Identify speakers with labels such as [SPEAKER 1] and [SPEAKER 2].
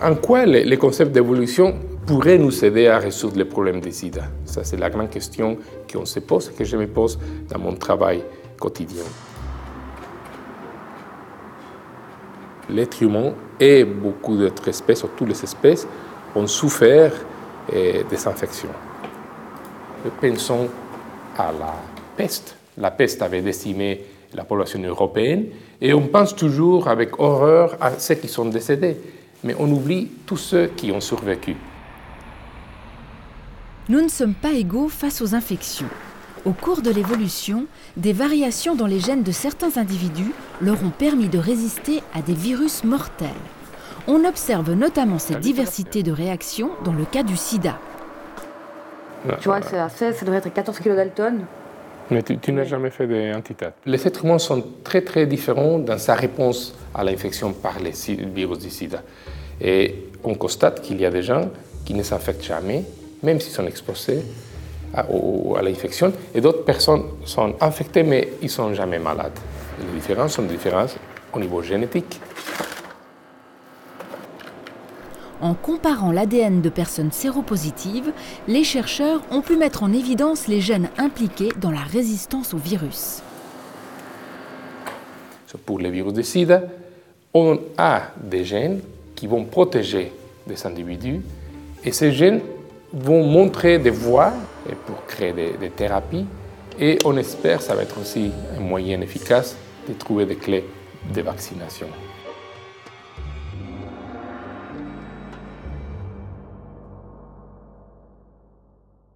[SPEAKER 1] En quoi les, concepts d'évolution pourraient nous aider à résoudre les problèmes des sida? Ça, c'est la grande question qu'on se pose que je me pose dans mon travail quotidien. L'être humain et beaucoup d'autres espèces, ou toutes les espèces, ont souffert eh, des infections. Pensons à la peste. La peste avait décimé la population européenne et on pense toujours avec horreur à ceux qui sont décédés mais on oublie tous ceux qui ont survécu.
[SPEAKER 2] Nous ne sommes pas égaux face aux infections. Au cours de l'évolution, des variations dans les gènes de certains individus leur ont permis de résister à des virus mortels. On observe notamment cette diversité de réactions dans le cas du sida.
[SPEAKER 3] Tu vois, ça, ça devrait être 14 kg d'Alton.
[SPEAKER 1] Mais tu, n'as jamais fait d'antithèse. Les êtres humains sont très très différents dans sa réponse à l'infection par les virus du sida. Et on constate qu'il y a des gens qui ne s'infectent jamais, même s'ils sont exposés à, à l'infection, et d'autres personnes sont infectées mais ils ne sont jamais malades. les différences sont des différences au niveau génétique.
[SPEAKER 2] En comparant l'ADN de personnes séropositives, les chercheurs ont pu mettre en évidence les gènes impliqués dans la résistance au virus.
[SPEAKER 1] Pour les virus de sida, on a des gènes qui vont protéger des individus et ces gènes vont montrer des voies pour créer des, des thérapies et on espère que ça va être aussi un moyen efficace de trouver des clés de vaccination.